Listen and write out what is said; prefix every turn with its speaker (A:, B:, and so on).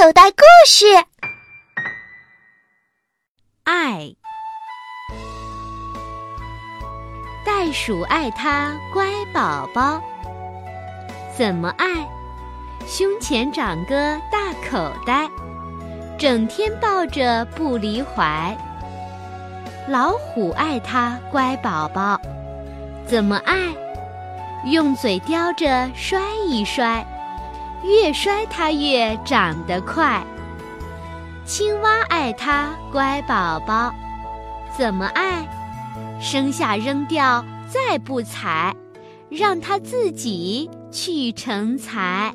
A: 口袋故事。
B: 爱，袋鼠爱它乖宝宝，怎么爱？胸前长个大口袋，整天抱着不离怀。老虎爱它乖宝宝，怎么爱？用嘴叼着摔一摔。越摔它越长得快。青蛙爱它乖宝宝，怎么爱？生下扔掉再不采，让它自己去成才。